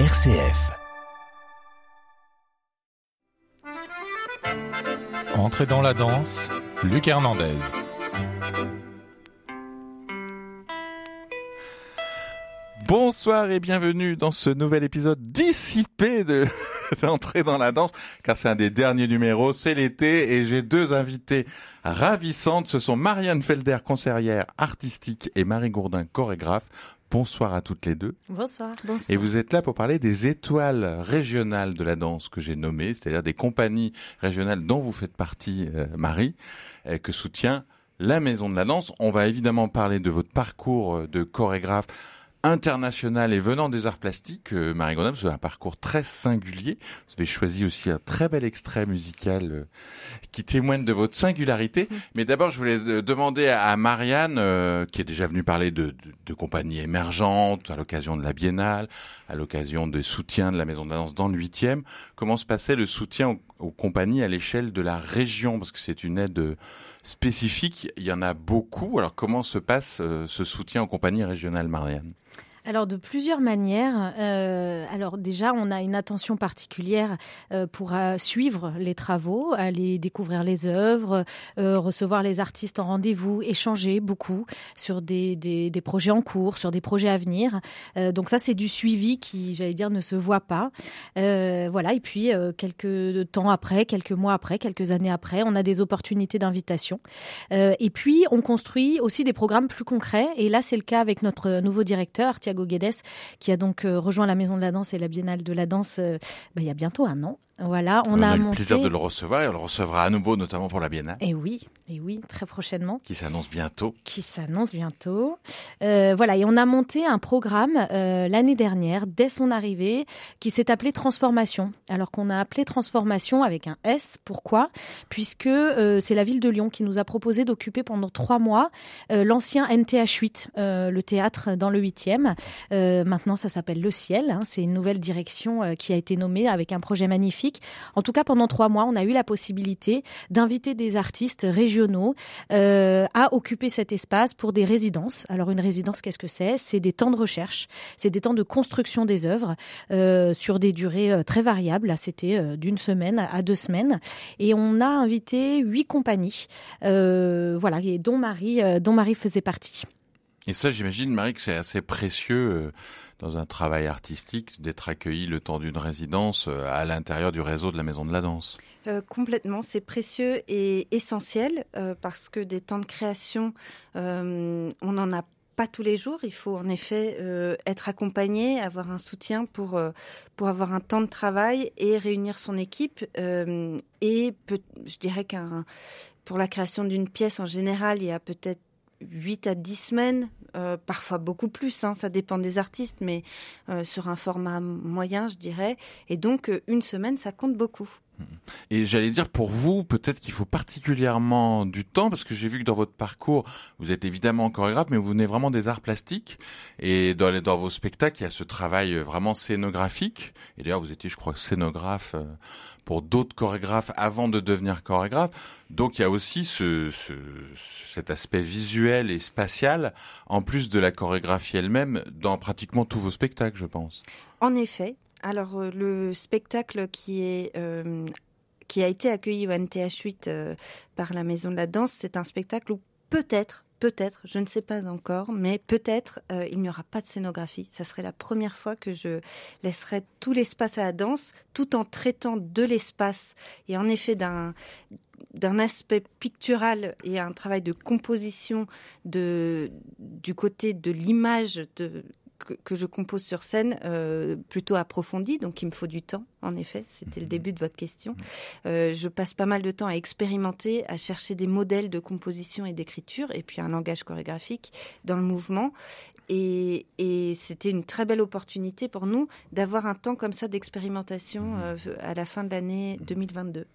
RCF. Entrez dans la danse, Luc Hernandez. Bonsoir et bienvenue dans ce nouvel épisode dissipé de d'entrer dans la danse, car c'est un des derniers numéros, c'est l'été et j'ai deux invités ravissantes. Ce sont Marianne Felder, conseillère artistique et Marie Gourdin, chorégraphe. Bonsoir à toutes les deux. Bonsoir. Bonsoir. Et vous êtes là pour parler des étoiles régionales de la danse que j'ai nommées, c'est-à-dire des compagnies régionales dont vous faites partie, euh, Marie, euh, que soutient la Maison de la Danse. On va évidemment parler de votre parcours euh, de chorégraphe international et venant des arts plastiques, euh, Marie vous avez un parcours très singulier. Vous avez choisi aussi un très bel extrait musical euh, qui témoigne de votre singularité. Mm. Mais d'abord, je voulais euh, demander à Marianne, qui est déjà venue parler de, de, de compagnies émergentes à l'occasion de la Biennale, à l'occasion des soutiens de la Maison de la Danse dans le huitième, comment se passait le soutien aux, aux compagnies à l'échelle de la région, parce que c'est une aide euh, spécifique, il y en a beaucoup. Alors comment se passe euh, ce soutien aux compagnies régionales, Marianne? Alors de plusieurs manières. Euh, alors déjà, on a une attention particulière euh, pour euh, suivre les travaux, aller découvrir les œuvres, euh, recevoir les artistes en rendez-vous, échanger beaucoup sur des, des, des, projets en cours, sur des projets à venir. Euh, donc ça, c'est du suivi qui, j'allais dire, ne se voit pas. Voilà. Et puis quelques temps après, quelques mois après, quelques années après, on a des opportunités d'invitation. et puis on construit aussi des programmes plus concrets. Et là, c'est le cas avec notre nouveau directeur, Guedes, qui a donc euh, rejoint la Maison de la Danse et la Biennale de la Danse euh, bah, il y a bientôt un an. Voilà, on, on a, a, le monté... plaisir de le recevoir et on le recevra à nouveau, notamment pour la Biennale. Et oui, et oui, très prochainement. Qui s'annonce bientôt. Qui s'annonce bientôt. Euh, voilà, et on a monté un programme euh, l'année dernière, dès son arrivée, qui s'est appelé Transformation. Alors qu'on a appelé Transformation avec un S. Pourquoi? Puisque euh, c'est la ville de Lyon qui nous a proposé d'occuper pendant trois mois l'ancien NTH8, euh, le théâtre dans le 8e. Euh, maintenant, ça s'appelle Le Ciel. Hein, c'est une nouvelle direction qui a été nommée avec un projet magnifique en tout cas, pendant trois mois, on a eu la possibilité d'inviter des artistes régionaux euh, à occuper cet espace pour des résidences. Alors, une résidence, qu'est-ce que c'est? C'est des temps de recherche, c'est des temps de construction des œuvres euh, sur des durées euh, très variables. Là, c'était d'une semaine à deux semaines. Et on a invité huit compagnies, voilà, et dont Marie, dont Marie faisait partie. Et ça, j'imagine, Marie, que c'est assez précieux dans un travail artistique d'être accueilli le temps d'une résidence euh, à l'intérieur du réseau de la Maison de la Danse. Euh, complètement, c'est précieux et essentiel euh, parce que des temps de création, on n'en a pas tous les jours. Il faut en effet être accompagné, avoir un soutien pour pour avoir un temps de travail et réunir son équipe. Et je dirais qu'un pour la création d'une pièce en général, il y a peut-être 8 à 10 semaines, euh, parfois beaucoup plus, hein, ça dépend des artistes, mais euh, sur un format moyen, je dirais. Et donc, euh, une semaine, ça compte beaucoup. Et j'allais dire pour vous, peut-être qu'il faut particulièrement du temps, parce que j'ai vu que dans votre parcours, vous êtes évidemment chorégraphe, mais vous venez vraiment des arts plastiques. Et dans, les, dans vos spectacles, il y a ce travail vraiment scénographique. Et d'ailleurs, vous étiez, je crois, scénographe pour d'autres chorégraphes avant de devenir chorégraphe. Donc il y a aussi ce, ce, cet aspect visuel et spatial, en plus de la chorégraphie elle-même, dans pratiquement tous vos spectacles, je pense. En effet. Alors euh, le spectacle qui est euh, qui a été accueilli au NTH8 euh, par la Maison de la Danse, c'est un spectacle où peut-être peut-être, je ne sais pas encore, mais peut-être il n'y aura pas de scénographie. Ça serait la première fois que je laisserai tout l'espace à la danse, tout en traitant de l'espace et en effet d'un d'un aspect pictural et un travail de composition de du côté de l'image de que, que, je compose sur scène euh, plutôt approfondie, donc il me faut du temps, en effet, c'était le début de votre question. Euh, je passe pas mal de temps à expérimenter, à chercher des modèles de composition et d'écriture, et puis un langage chorégraphique dans le mouvement. Et, et c'était une très belle opportunité pour nous d'avoir un temps comme ça d'expérimentation euh, à la fin de l'année 2022.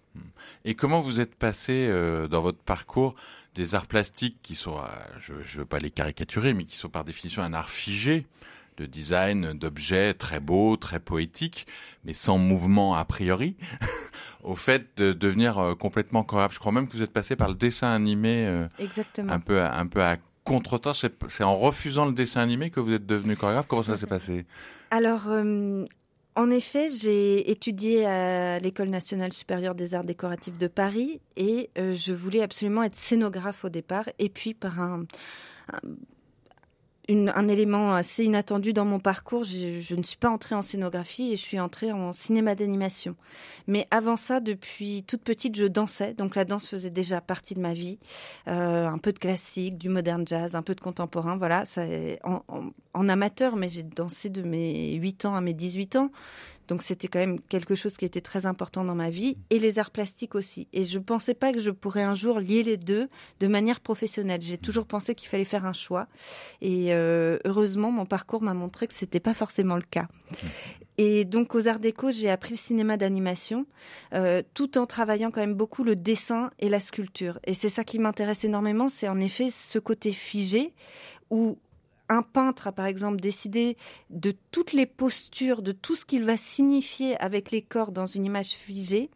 Et comment vous êtes passé dans votre parcours des arts plastiques qui sont, euh, je ne veux pas les caricaturer, mais qui sont par définition un art figé de design d'objets très beaux, très poétiques, mais sans mouvement a priori, au fait de devenir euh, complètement chorégraphe. Je crois même que vous êtes passé par le dessin animé euh, Exactement. un peu, un peu à contre-temps. C'est en refusant le dessin animé que vous êtes devenu chorégraphe. Comment ça s'est passé? Alors, euh, En effet, j'ai étudié à l'École nationale supérieure des arts décoratifs de Paris et euh, je voulais absolument être scénographe au départ. Et puis par un, un élément assez inattendu dans mon parcours. Je, ne suis pas entrée en scénographie et je suis entrée en cinéma d'animation. Mais avant ça, depuis toute petite, je dansais. Donc la danse faisait déjà partie de ma vie. Euh, un peu de classique, du modern jazz, un peu de contemporain. Voilà, ça, en, en amateur, mais j'ai dansé de mes 8 ans à mes 18 ans. Donc c'était quand même quelque chose qui était très important dans ma vie et les arts plastiques aussi. Et je ne pensais pas que je pourrais un jour lier les deux de manière professionnelle. J'ai toujours pensé qu'il fallait faire un choix et euh, heureusement mon parcours m'a montré que c'était pas forcément le cas. Et donc aux Arts Déco, j'ai appris le cinéma d'animation, euh, tout en travaillant quand même beaucoup le dessin et la sculpture. Et c'est ça qui m'intéresse énormément, c'est en effet ce côté figé où un peintre a par exemple décidé de toutes les postures, de tout ce qu'il va signifier avec les corps dans une image figée,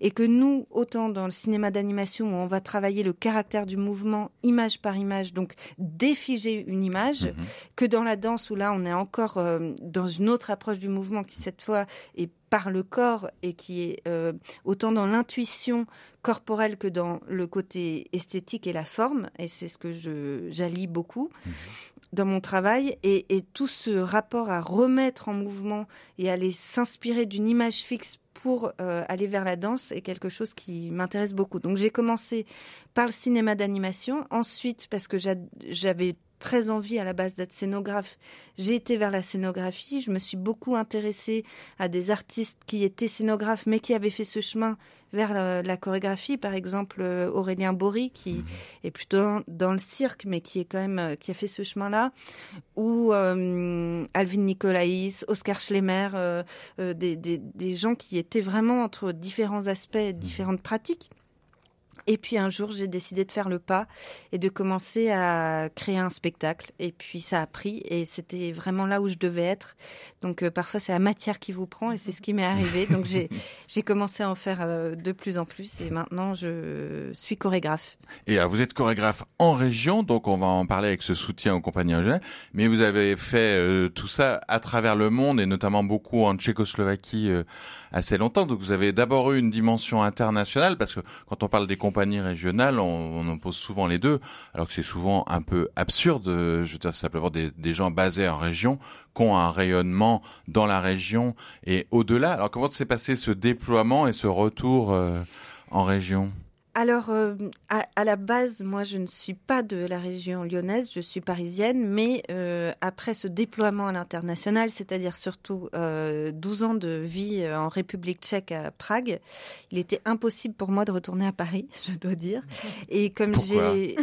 et que nous, autant dans le cinéma d'animation où on va travailler le caractère du mouvement image par image, donc défiger une image, mhm. que dans la danse où là on est encore euh, dans une autre approche du mouvement qui cette fois est par le corps et qui est euh, autant dans l'intuition corporelle que dans le côté esthétique et la forme, et c'est ce que je j'allie beaucoup. Mhm dans mon travail et, tout ce rapport à remettre en mouvement et aller s'inspirer d'une image fixe pour euh, aller vers la danse est quelque chose qui m'intéresse beaucoup. Donc j'ai commencé par le cinéma d'animation, ensuite parce que j'avais très envie à la base d'être scénographe. J'ai été vers la scénographie. Je me suis beaucoup intéressée à des artistes qui étaient scénographes, mais qui avaient fait ce chemin vers la, chorégraphie. Par exemple, euh, Aurélien Bory, qui mhm. est plutôt dans, le cirque, mais qui est quand même euh, qui a fait ce chemin-là. Ou euh, Alvin Nicolaïs, Oscar Schlemmer, des, des, gens qui étaient vraiment entre différents aspects, mhm. différentes pratiques. Et puis un jour, j'ai décidé de faire le pas et de commencer à créer un spectacle. Et puis ça a pris et c'était vraiment là où je devais être. Donc euh, parfois c'est la matière qui vous prend et c'est ce qui m'est arrivé. Donc j'ai commencé à en faire euh, de plus en plus et maintenant je suis chorégraphe. Et vous êtes chorégraphe en région, donc on va en parler avec ce soutien aux compagnies régionales. Mais vous avez fait euh, tout ça à travers le monde et notamment beaucoup en Tchécoslovaquie assez longtemps. Donc vous avez d'abord eu une dimension internationale parce que quand on parle des compagnies régionales, on, on oppose souvent les deux, alors que c'est souvent un peu absurde. Je veux dire simplement des, des gens basés en région qui ont un rayonnement dans la région et au-delà. Alors comment s'est passé ce déploiement et ce retour euh, en région? Alors, euh, à, la base, moi, je ne suis pas de la région lyonnaise, je suis parisienne, mais euh, après ce déploiement à l'international, c'est-à-dire surtout euh, 12 ans de vie euh, en République tchèque à Prague, il était impossible pour moi de retourner à Paris, je dois dire. Et comme j'ai...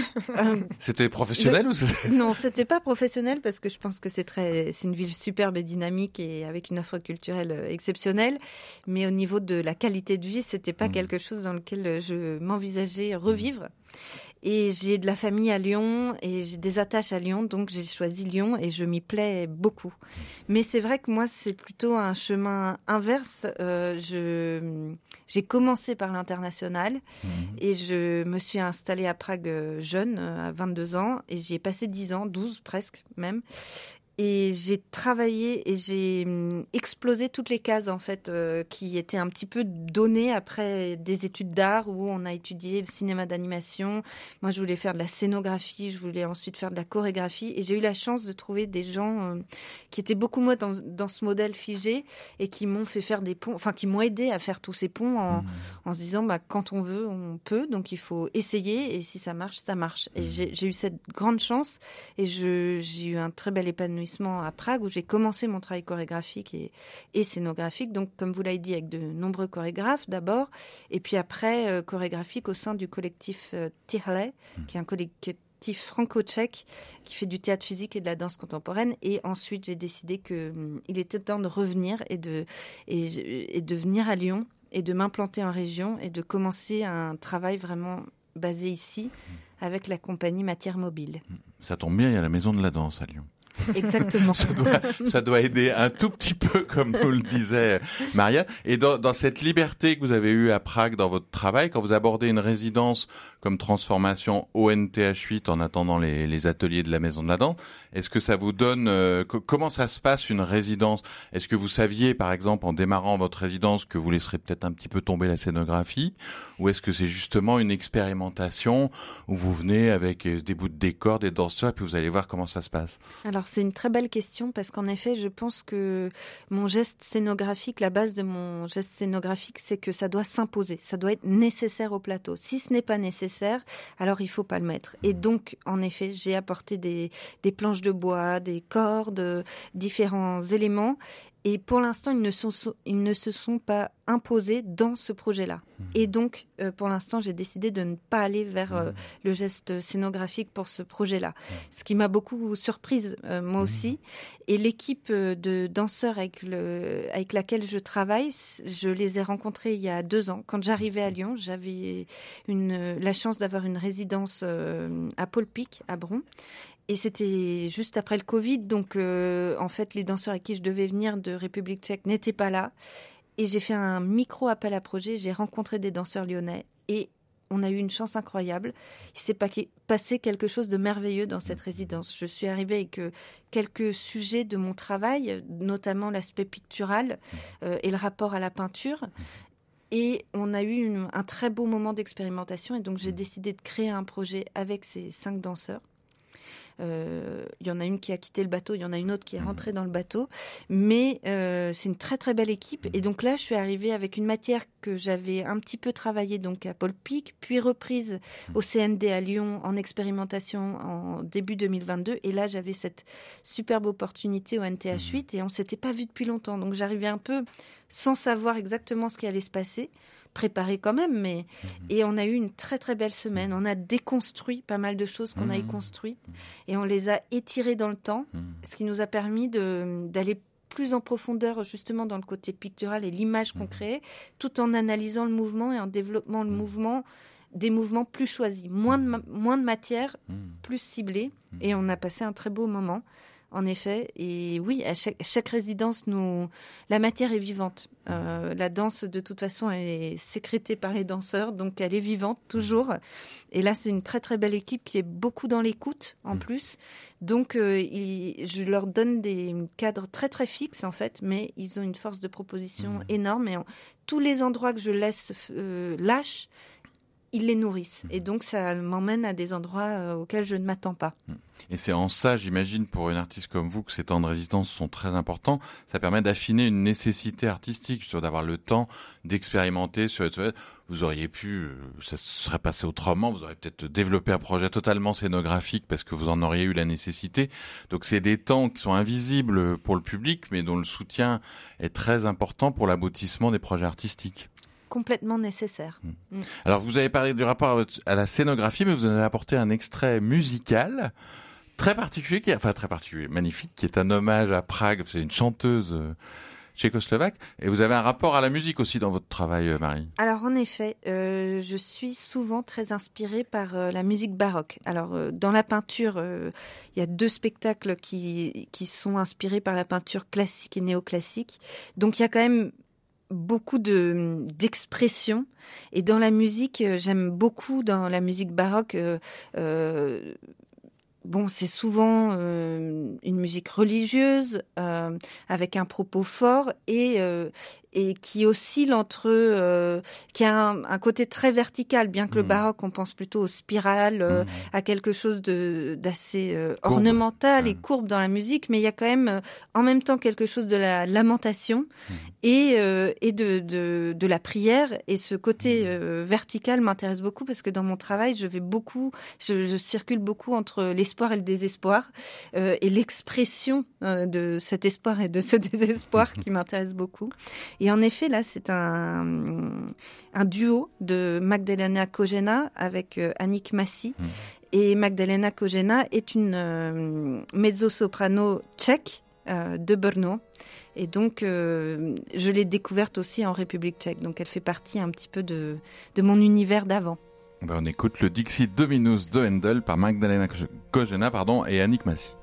c'était professionnel ou c'était... Non, c'était pas professionnel parce que je pense que c'est très, c'est une ville superbe et dynamique et avec une offre culturelle exceptionnelle, mais au niveau de la qualité de vie, c'était pas mmh. quelque chose dans lequel je m'en envisager revivre. Et j'ai de la famille à Lyon et j'ai des attaches à Lyon, donc j'ai choisi Lyon et je m'y plais beaucoup. Mais c'est vrai que moi, c'est plutôt un chemin inverse. Euh, je j'ai commencé par l'international mhm. et je me suis installée à Prague euh, jeune, euh, à 22 ans, et j'y ai passé 10 ans, 12 presque même et j'ai travaillé et j'ai hum, explosé toutes les cases en fait euh, qui étaient un petit peu données après des études d'art où on a étudié le cinéma d'animation. Moi, je voulais faire de la scénographie, je voulais ensuite faire de la chorégraphie et j'ai eu la chance de trouver des gens euh, qui étaient beaucoup moins dans, dans, ce modèle figé et qui m'ont fait faire des ponts, enfin qui m'ont aidé à faire tous ces ponts en, mmh. en se disant bah quand on veut, on peut, donc il faut essayer et si ça marche, ça marche. Et mmh. j'ai eu cette grande chance et j'ai eu un très bel épanouissement à Prague où j'ai commencé mon travail chorégraphique et, scénographique. Donc, comme vous l'avez dit, avec de nombreux chorégraphes d'abord, et puis après euh, chorégraphique au sein du collectif euh, Tirle, mmh. qui est un collectif franco-tchèque qui fait du théâtre physique et de la danse contemporaine. Et ensuite, j'ai décidé que hum, il était temps de revenir et de, et de venir à Lyon et de m'implanter en région et de commencer un travail vraiment basé ici mmh. avec la compagnie Matière Mobile. Ça tombe bien, il y a la Maison de la Danse à Lyon. Exactement. ça, doit, ça doit aider un tout petit peu, comme nous le disait Maria. Et dans, dans cette liberté que vous avez eue à Prague dans votre travail, quand vous abordez une résidence comme transformation ONTH8 en attendant les, les ateliers de la Maison de la Dent, est-ce que ça vous donne euh, comment ça se passe une résidence? Est-ce que vous saviez, par exemple, en démarrant votre résidence, que vous laisserez peut-être un petit peu tomber la scénographie, ou est-ce que c'est justement une expérimentation où vous venez avec euh, des bouts de décor, des danseurs, et puis vous allez voir comment ça se passe? Alors c'est une très belle question parce qu'en effet, je pense que mon geste scénographique, la base de mon geste scénographique, c'est que ça doit s'imposer, ça doit être nécessaire au plateau. Si ce n'est pas nécessaire, alors il faut pas le mettre. Et donc, en effet, j'ai apporté des, des planches de bois, des cordes, différents éléments et pour l'instant, ils, ne sont, ils ne se sont pas imposés dans ce projet-là. Mmh. Et donc, euh, pour l'instant, j'ai décidé de ne pas aller vers euh, mmh. le geste scénographique pour ce projet-là. Mmh. Ce qui m'a beaucoup surprise, euh, moi aussi. Et l'équipe de danseurs avec, le, avec laquelle je travaille, je les ai rencontrés il y a deux ans. Quand j'arrivais à Lyon, j'avais la chance d'avoir une résidence à Paul Pic, à Bron. Et c'était juste après le Covid, donc euh, en fait les danseurs avec qui je devais venir de République tchèque n'étaient pas là. Et j'ai fait un micro appel à projet, j'ai rencontré des danseurs lyonnais et on a eu une chance incroyable. Il s'est passé quelque chose de merveilleux dans cette résidence. Je suis arrivée avec euh, quelques sujets de mon travail, notamment l'aspect pictural euh, et le rapport à la peinture. Et on a eu un très beau moment d'expérimentation et donc j'ai décidé de créer un projet avec ces cinq danseurs. Euh, il y en a une qui a quitté le bateau, il y en a une autre qui est mhm. rentrée dans le bateau. Mais euh, c'est une très très belle équipe. Et donc là, je suis arrivée avec une matière que j'avais un petit peu travaillée donc à Paul Pic, puis reprise mhm. au CND à Lyon en expérimentation en début 2022. Et là, j'avais cette superbe opportunité au NTH8 mhm. et on s'était pas vu depuis longtemps. Donc j'arrivais un peu sans savoir exactement ce qui allait se passer préparé quand même, mais mhm. et on a eu une très très belle semaine. On a déconstruit pas mal de choses qu'on a y mhm. construites et on les a étirées dans le temps, mhm. ce qui nous a permis d'aller plus en profondeur justement dans le côté pictural et l'image qu'on crée, tout en analysant le mouvement et en développant le mouvement des mouvements plus choisis, moins de, moins de matière, plus ciblée. Et on a passé un très beau moment en effet. Et oui, à chaque, résidence, nous, la matière est vivante. Euh, la danse, de toute façon, est sécrétée par les danseurs, donc elle est vivante toujours. Et là, c'est une très très belle équipe qui est beaucoup dans l'écoute en mm. plus. Donc, euh, je leur donne des cadres très très fixes en fait, mais ils ont une force de proposition mm. énorme. Et tous les endroits que je laisse euh, lâche, ils les nourrissent. Et donc, ça m'emmène à des endroits euh, auxquels je ne m'attends pas. Et c'est en ça, j'imagine, pour une artiste comme vous, que ces temps de résistance sont très importants. Ça permet d'affiner une nécessité artistique, sur d'avoir le temps d'expérimenter. Sur vous auriez pu, euh, ça serait passé autrement. Vous auriez peut-être développé un projet totalement scénographique parce que vous en auriez eu la nécessité. Donc, c'est des temps qui sont invisibles pour le public, mais dont le soutien est très important pour l'aboutissement des projets artistiques complètement nécessaire. Hmm. Mm. Alors vous avez parlé du rapport à la scénographie, mais vous en avez apporté un extrait musical très particulier, qui, enfin très particulier, magnifique, qui est un hommage à Prague. C'est une chanteuse euh, tchécoslovaque. Et vous avez un rapport à la musique aussi dans votre travail, euh, Marie. Alors en effet, euh, je suis souvent très inspirée par la musique baroque. Alors dans la peinture, il y a deux spectacles qui, qui sont inspirés par la peinture classique et néoclassique. Donc il y a quand même beaucoup de d'expression. Et dans la musique euh, j'aime beaucoup dans la musique baroque euh, euh, bon c'est souvent une musique religieuse avec un propos fort et et qui oscille entre euh, qui a un, côté très vertical bien que le mmh. baroque on pense plutôt aux spirales euh, mmh. à quelque chose de d'assez euh, ornemental et mmh. courbe dans la musique mais il y a quand même en même temps quelque chose de la lamentation et et de, de, de la prière et ce côté vertical m'intéresse beaucoup parce que dans mon travail je vais beaucoup je, je circule beaucoup entre l'espoir et le désespoir et l'expression de cet espoir et de ce désespoir qui m'intéresse beaucoup et en effet, là, c'est un, un duo de Magdalena Kojena avec euh, Annick Massy. Hmm. Et Magdalena Kojena est une euh, mezzo-soprano tchèque euh, de Brno. Et donc, je l'ai découverte aussi en République tchèque. Donc, elle fait partie un petit peu de, de mon univers d'avant. Ben, on écoute le Dixie Dominus de Handel par Magdalena Kojena pardon, et Annick Massy.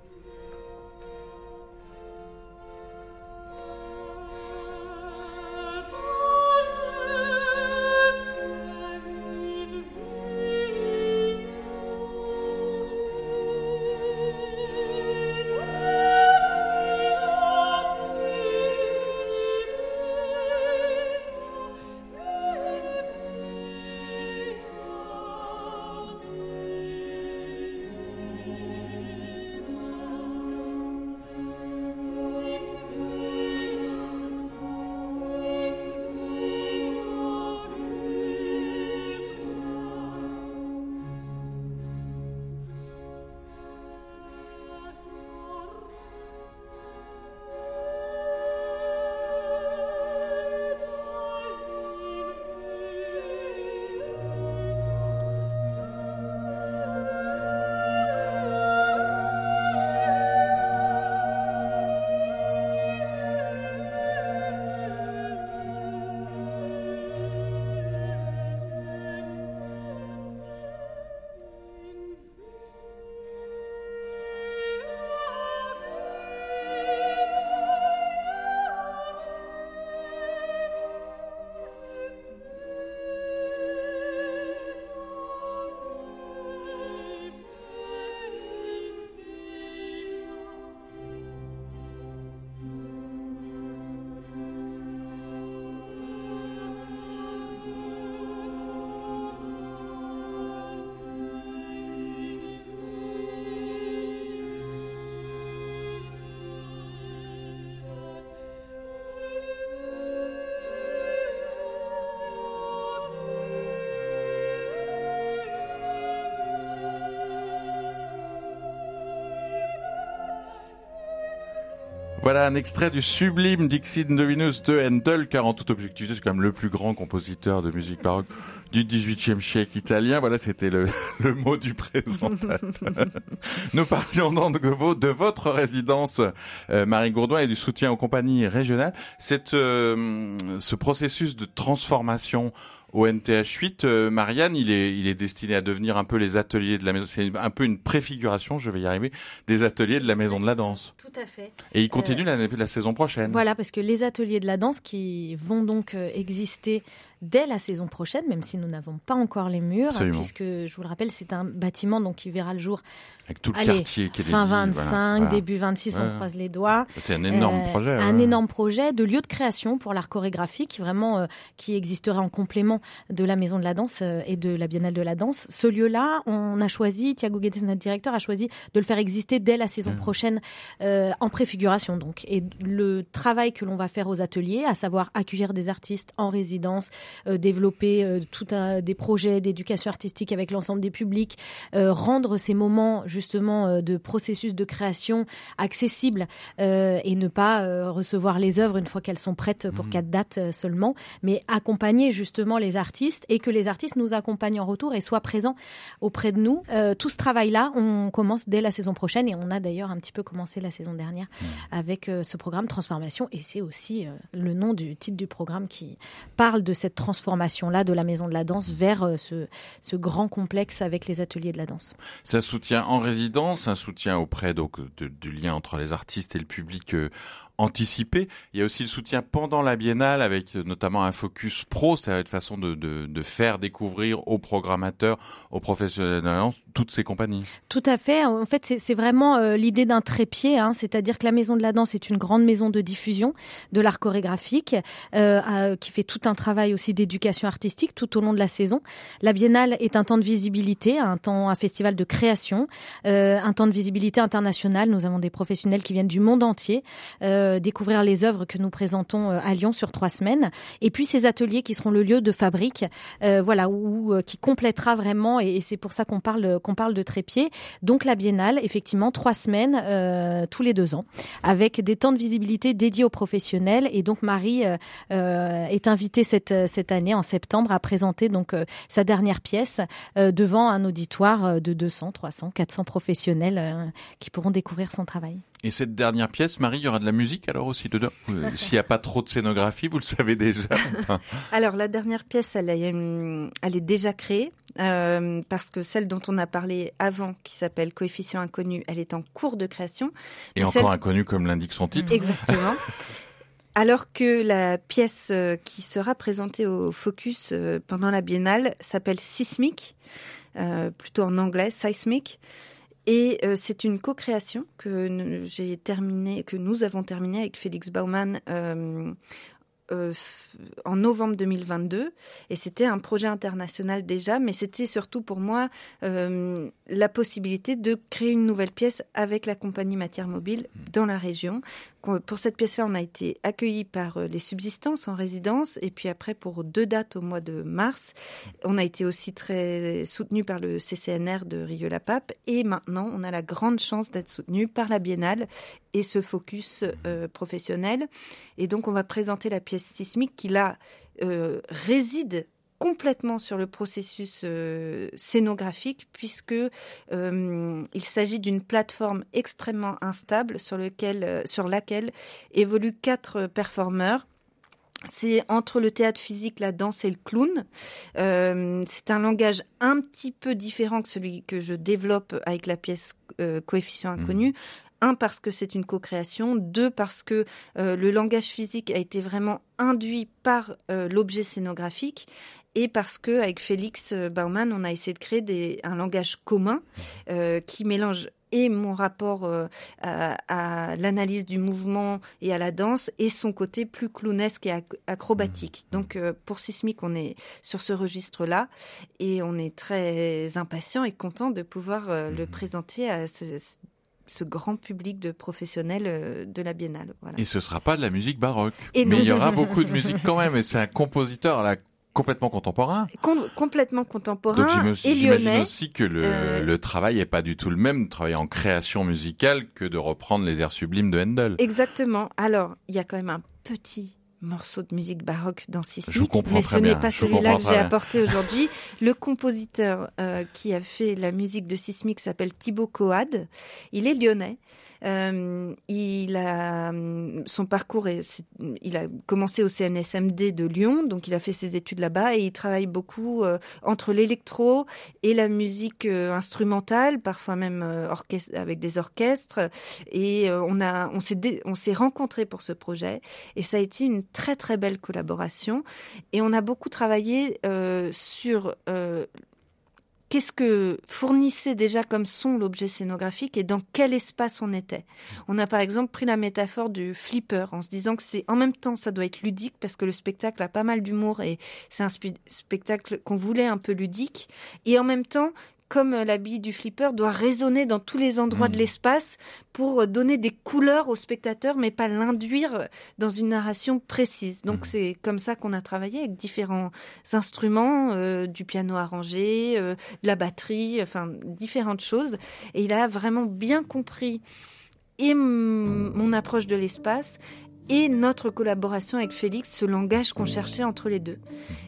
Voilà un extrait du sublime Dixit Dominus de Handel, car en toute objectivité, c'est quand même le plus grand compositeur de musique baroque du 18e siècle italien. Voilà, c'était le, le, mot du présentateur. Nous parlions donc de, de votre résidence, euh, Marie Gourdouin, et du soutien aux compagnies régionales. Cette, euh, ce processus de transformation au NTH 8, euh, Marianne, il est, il est destiné à devenir un peu les ateliers de la maison. C'est un peu une préfiguration, je vais y arriver, des ateliers de la maison de la danse. Tout à fait. Et il continue euh, la, la, saison prochaine. Voilà, parce que les ateliers de la danse qui vont donc euh, exister dès la saison prochaine, même si nous n'avons pas encore les murs, Absolument. puisque je vous le rappelle, c'est un bâtiment donc qui verra le jour avec tout le allez, quartier qui est fin dédié, 25, voilà. début 26, Ouais. on croise les doigts. C'est un énorme Euh, projet. Un ouais. énorme projet de lieu de création pour l'art chorégraphique, vraiment euh, qui existerait en complément de la Maison de la Danse euh, et de la Biennale de la Danse. Ce lieu-là, on a choisi, Thiago Guedes, notre directeur, a choisi de le faire exister dès la saison prochaine en préfiguration. Donc, et le travail que l'on va faire aux ateliers, à savoir accueillir des artistes en résidence, développer euh, tout un, des projets d'éducation artistique avec l'ensemble des publics, euh, rendre ces moments justement euh, de processus de création accessibles euh, et ne pas euh, recevoir les œuvres une fois qu'elles sont prêtes pour Mhm. quatre dates euh, seulement, mais accompagner justement les artistes et que les artistes nous accompagnent en retour et soient présents auprès de nous. Euh, tout ce travail-là, on commence dès la saison prochaine et on a d'ailleurs un petit peu commencé la saison dernière avec euh, ce programme Transformation et c'est aussi euh, le nom du titre du programme qui parle de cette transformation-là de la maison de la danse vers euh, ce, ce grand complexe avec les ateliers de la danse. C'est un soutien en résidence, un soutien auprès donc du lien entre les artistes et le public euh, anticipé. Il y a aussi le soutien pendant la biennale avec euh, notamment un focus pro, c'est-à-dire une façon de, faire découvrir aux programmateurs, aux professionnels danse, toutes ces compagnies. Tout à fait. En fait, c'est vraiment euh, l'idée d'un trépied, hein, c'est-à-dire que la Maison de la Danse est une grande maison de diffusion de l'art chorégraphique euh, qui fait tout un travail aussi d'éducation artistique tout au long de la saison. La Biennale est un temps de visibilité, un temps, un festival de création, un temps de visibilité internationale. Nous avons des professionnels qui viennent du monde entier découvrir les œuvres que nous présentons euh, à Lyon sur trois semaines. Et puis ces ateliers qui seront le lieu de fabrique, euh, voilà, où, euh, qui complétera vraiment, et, c'est pour ça qu'on parle parle de trépied. Donc la biennale, effectivement, trois semaines euh, tous les deux ans, avec des temps de visibilité dédiés aux professionnels. Et donc Marie euh, euh, est invitée cette cette année en septembre à présenter donc euh, sa dernière pièce euh, devant un auditoire euh, de 200, 300, 400 professionnels euh, qui pourront découvrir son travail. Et cette dernière pièce, Marie, il y aura de la musique alors aussi dedans? Euh, S'il n'y a pas trop de scénographie, vous le savez déjà. Alors la dernière pièce, elle est, elle est déjà créée euh, parce que celle dont on a parlé avant, qui s'appelle Coefficient inconnu, elle est en cours de création. et encore celle- inconnu comme l'indique son titre. Exactement. Alors que la pièce euh, qui sera présentée au Focus euh, pendant la biennale s'appelle Sismic, euh, plutôt en anglais, Seismic. Et euh, c'est une co-création que nous- j'ai terminé, que nous avons terminé avec Félix Baumann euh, euh, en novembre 2022. Et c'était un projet international déjà, mais c'était surtout pour moi euh, la possibilité de créer une nouvelle pièce avec la compagnie Matière Mobile dans la région. Pour cette pièce-là, on a été accueillis par euh, les subsistances en résidence et puis après pour deux dates au mois de mars, on a été aussi très soutenu par le CCNR de Rieux-la-Pape et maintenant on a la grande chance d'être soutenu par la Biennale et ce focus euh, professionnel. Et donc on va présenter la pièce sismique qui là euh, réside complètement sur le processus euh, scénographique puisque euh, il s'agit d'une plateforme extrêmement instable sur, lequel, euh, sur laquelle évoluent quatre performeurs. C'est entre le théâtre physique, la danse et le clown. Euh, c'est un langage un petit peu différent que celui que je développe avec la pièce euh, Coefficient inconnu. Un, parce que c'est une co-création. Deux, parce que euh, le langage physique a été vraiment induit par l'objet scénographique. Et parce que avec Félix euh, Baumann, on a essayé de créer des, un langage commun euh, qui mélange et mon rapport euh, à, à l'analyse du mouvement et à la danse et son côté plus clownesque et ac- acrobatique. Donc euh, pour Sismic, on est sur ce registre-là et on est très impatient et content de pouvoir euh, le présenter à ce, ce grand public de professionnels de la Biennale. Voilà. Et ce sera pas de la musique baroque. Et mais il y aura beaucoup de musique quand même. Et c'est un compositeur, là, complètement contemporain. complètement contemporain. Donc j'imagine aussi que le, euh, le travail est pas du tout le même, travailler en création musicale que de reprendre les airs sublimes de Handel. Exactement. Alors, il y a quand même un petit morceau de musique baroque dans Sismic, mais ce n'est pas celui-là que j'ai apporté aujourd'hui. Le compositeur euh, qui a fait la musique de Sismic s'appelle Thibaut Coad. Il est lyonnais. Euh, il a son parcours est, il a commencé au CNSMD de Lyon, donc il a fait ses études là-bas et il travaille beaucoup euh, entre l'électro et la musique instrumentale, parfois même avec des orchestres. Et on a, on s'est, on s'est rencontrés pour ce projet et ça a été une très très belle collaboration et on a beaucoup travaillé euh, sur euh, qu'est-ce que fournissait déjà comme son l'objet scénographique et dans quel espace on était. On a par exemple pris la métaphore du flipper en se disant que c'est en même temps ça doit être ludique parce que le spectacle a pas mal d'humour et c'est un spectacle qu'on voulait un peu ludique et en même temps comme euh, l'habit du flipper, doit résonner dans tous les endroits de hmm. l'espace pour euh, donner des couleurs au spectateur, mais pas l'induire dans une narration précise. Donc hmm. c'est comme ça qu'on a travaillé avec différents instruments, euh, du piano arrangé, de la batterie, enfin différentes choses. Et il a vraiment bien compris et mon approche de l'espace et notre collaboration avec Félix, ce langage qu'on cherchait entre les deux.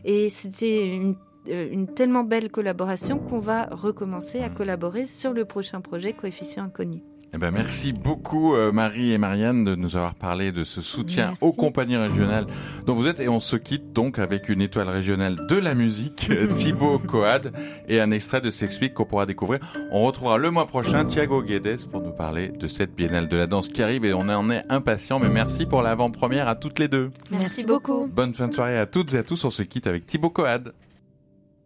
Et c'était une euh, une tellement belle collaboration qu'on va recommencer à collaborer sur le prochain projet Coefficient Inconnu. Eh ben merci beaucoup euh, Marie et Marianne de nous avoir parlé de ce soutien aux compagnies régionales dont vous êtes et on se quitte donc avec une étoile régionale de la musique Thibaut Coad et un extrait de S'explique qu'on pourra découvrir. On retrouvera le mois prochain Thiago Guedes pour nous parler de cette biennale de la danse qui arrive et on en est impatient mais merci pour l'avant-première à toutes les deux. Merci beaucoup. Bonne fin de soirée à toutes et à tous. On se quitte avec Thibaut Coad.